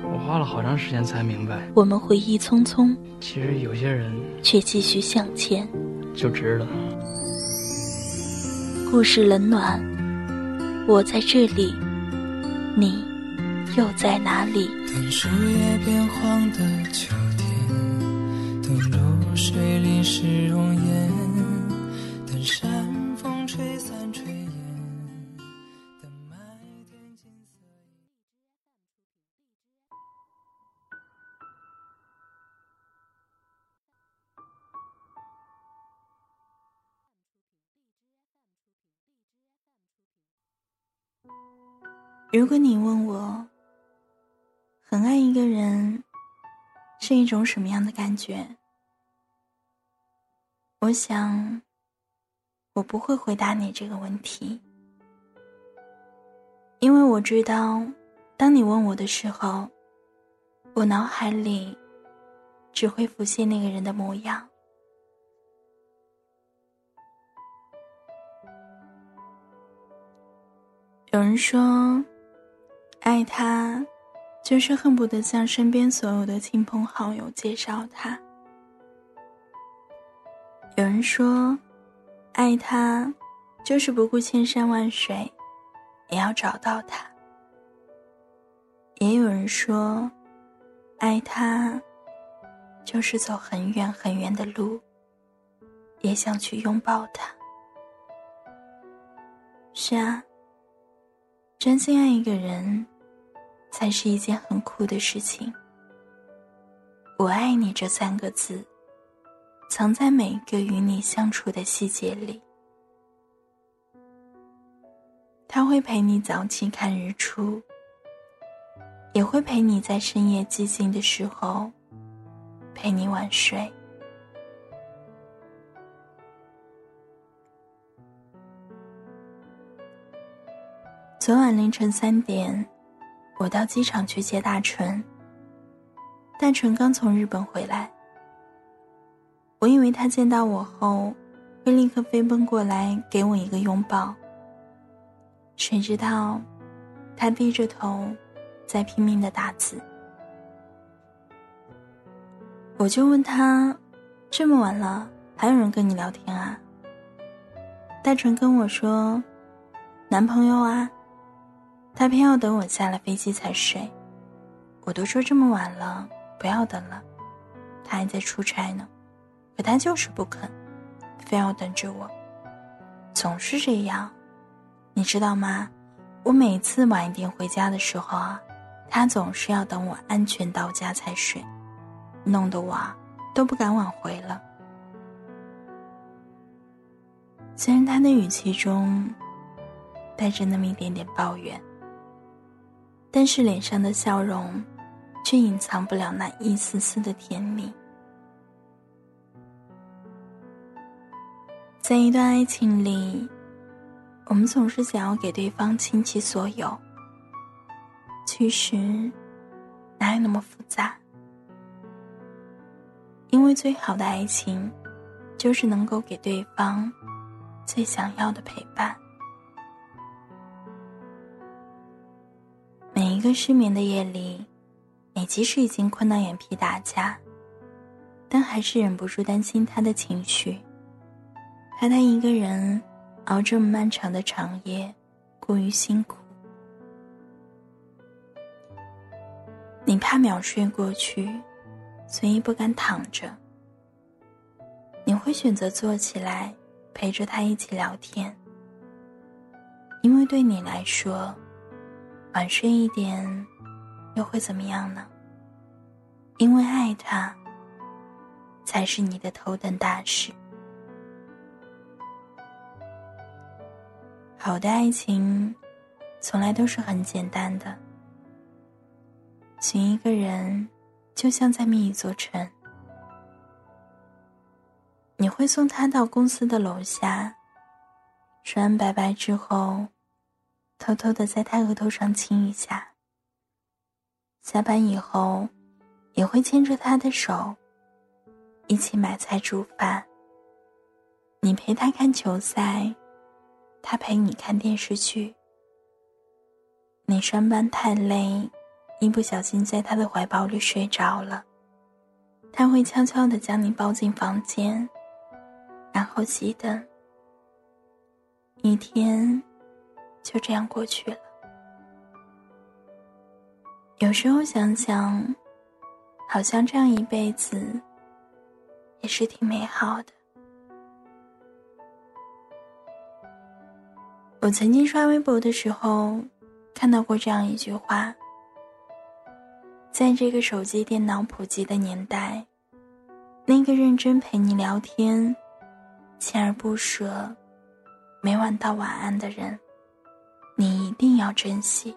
我花了好长时间才明白，我们回忆匆匆，其实有些人却继续向前，就值得。故事冷暖，我在这里，你又在哪里？等树叶变黄的秋天，等露水淋湿如果你问我，很爱一个人是一种什么样的感觉？我想，我不会回答你这个问题，因为我知道，当你问我的时候，我脑海里只会浮现那个人的模样。有人说，爱他，就是恨不得向身边所有的亲朋好友介绍他。有人说，爱他，就是不顾千山万水，也要找到他。也有人说，爱他，就是走很远很远的路，也想去拥抱他。是啊。真心爱一个人，才是一件很酷的事情。我爱你这三个字，藏在每一个与你相处的细节里。他会陪你早起看日出，也会陪你在深夜寂静的时候，陪你晚睡。昨晚凌晨三点，我到机场去接大纯。大纯刚从日本回来，我以为他见到我后会立刻飞奔过来给我一个拥抱。谁知道，他低着头，在拼命的打字。我就问他：“这么晚了，还有人跟你聊天啊？”大纯跟我说：“男朋友啊。”他偏要等我下了飞机才睡，我都说这么晚了，不要等了，他还在出差呢，可他就是不肯，非要等着我，总是这样，你知道吗？我每次晚一点回家的时候啊，他总是要等我安全到家才睡，弄得我都不敢晚回了。虽然他的语气中带着那么一点点抱怨。但是脸上的笑容，却隐藏不了那一丝丝的甜蜜。在一段爱情里，我们总是想要给对方倾其所有。其实，哪有那么复杂？因为最好的爱情，就是能够给对方最想要的陪伴。一个失眠的夜里，你即使已经困到眼皮打架，但还是忍不住担心他的情绪，怕他一个人熬这么漫长的长夜，过于辛苦。你怕秒睡过去，所以不敢躺着，你会选择坐起来陪着他一起聊天，因为对你来说，晚睡一点又会怎么样呢？因为爱他才是你的头等大事。好的爱情，从来都是很简单的。寻一个人，就像在觅一座城。你会送他到公司的楼下，说完拜拜之后，偷偷的在他额头上亲一下。下班以后，也会牵着他的手，一起买菜煮饭。你陪他看球赛，他陪你看电视剧。你上班太累，一不小心在他的怀抱里睡着了，他会悄悄的将你抱进房间。然后熄灯，一天就这样过去了。有时候想想，好像这样一辈子也是挺美好的。我曾经刷微博的时候，看到过这样一句话：在这个手机、电脑普及的年代，那个认真陪你聊天。锲而不舍，每晚道晚安的人，你一定要珍惜。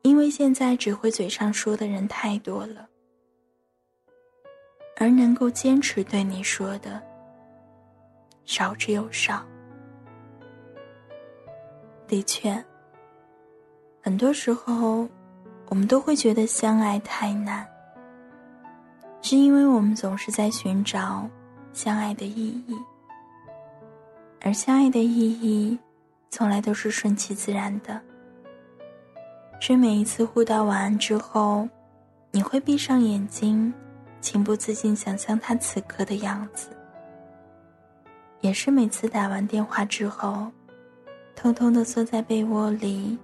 因为现在只会嘴上说的人太多了，而能够坚持对你说的，少之又少。的确，很多时候，我们都会觉得相爱太难，是因为我们总是在寻找。相爱的意义，而相爱的意义，从来都是顺其自然的。是每一次互道晚安之后，你会闭上眼睛，情不自禁想象他此刻的样子；也是每次打完电话之后，偷偷的缩在被窝里，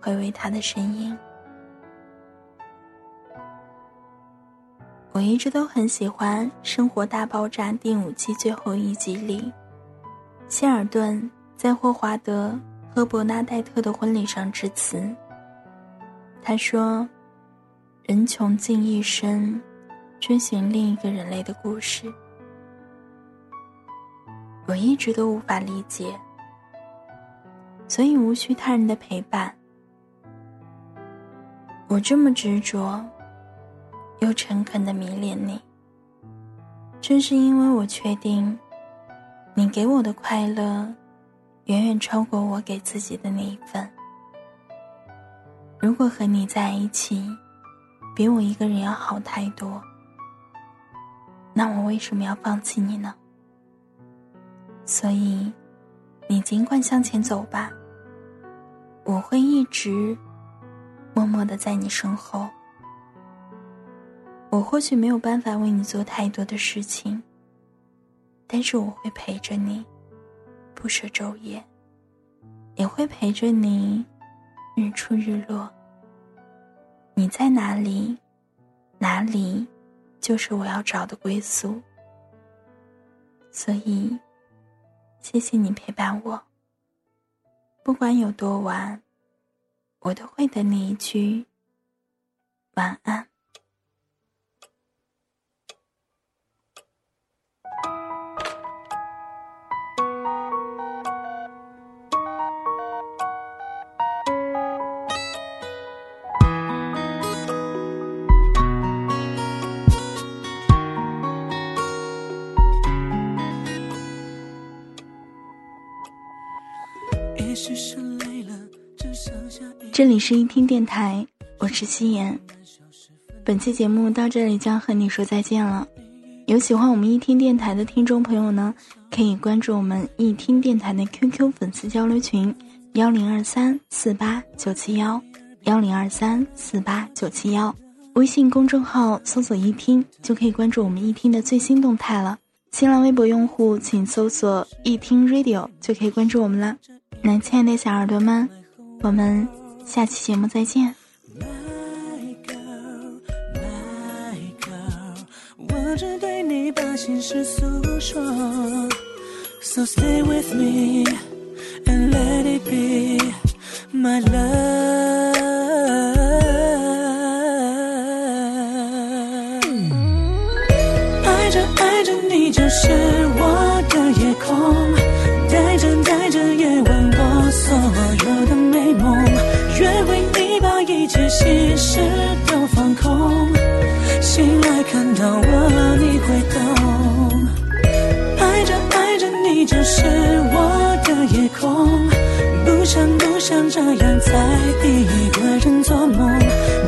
回味他的身影。我一直都很喜欢《生活大爆炸》第五季最后一集里，希尔顿在霍华德和伯纳戴特的婚礼上致辞。他说：“人穷尽一生，追寻另一个人类的故事。”我一直都无法理解，所以无需他人的陪伴。我这么执着。又诚恳的迷恋你，正是因为我确定，你给我的快乐，远远超过我给自己的那一份。如果和你在一起，比我一个人要好太多，那我为什么要放弃你呢？所以，你尽管向前走吧，我会一直默默的在你身后。我或许没有办法为你做太多的事情，但是我会陪着你，不舍昼夜，也会陪着你，日出日落。你在哪里，哪里就是我要找的归宿。所以，谢谢你陪伴我。不管有多晚，我都会等你一句晚安。这里是一听电台，我是夕颜。本期节目到这里将和你说再见了。有喜欢我们一听电台的听众朋友呢，可以关注我们一听电台的 QQ 粉丝交流群幺零二三四八九七幺幺零二三四八九七幺，微信公众号搜索一听就可以关注我们一听的最新动态了。新浪微博用户请搜索一听 Radio 就可以关注我们了。那亲爱的小耳朵们，我们下期节目再见。My girl, my girl, 我只对你把心事诉说。So stay with me and let it be my love。心事都放空，醒来看到我你会懂。爱着爱着你就是我的夜空，不想不想这样再一个人做梦，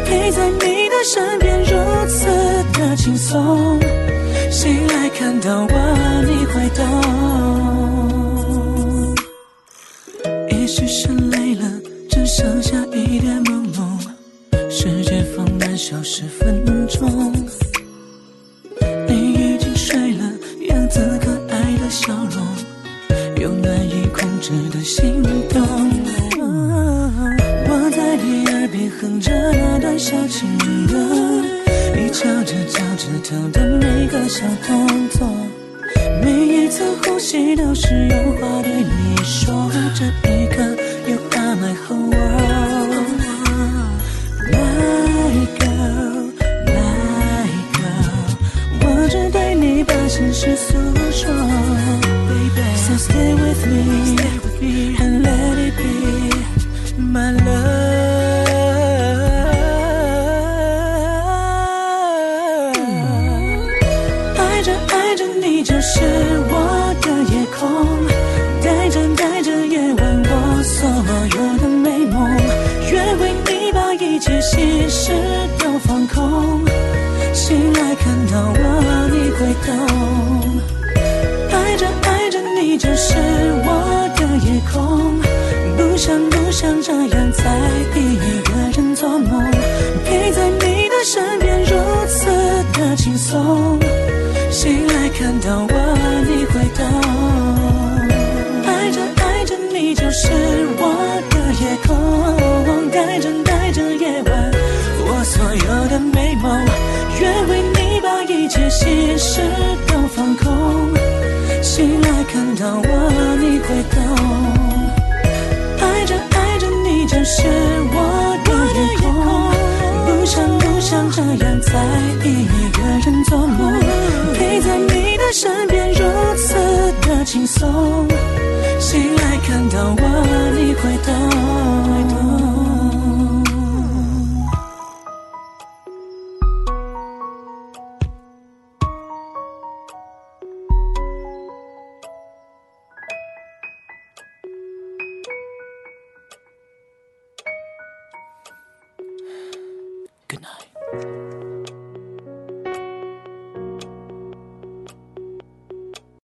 陪在你的身边如此的轻松，醒来看到我你会懂。十分钟。你已经睡了，样子可爱的笑容，有难以控制的心动。我在你耳边哼着那段小情歌，你翘着脚趾头的每个小动作，每一次呼吸都是有话对你说。这一刻，You are my whole world。到我你会懂。爱着爱着你就是我的夜空，不想不想这样再一个人做梦，陪在你的身边如此的轻松，醒来看到我你会懂。爱着爱着你就是我的夜空，带着带着夜晚我所有的美梦，愿为你一切心事都放空。醒来看到我，你会懂。爱着爱着你就是我的夜空，不想不想这样再一个人做梦，陪在你的身边如此的轻松。醒来看到我，你会懂。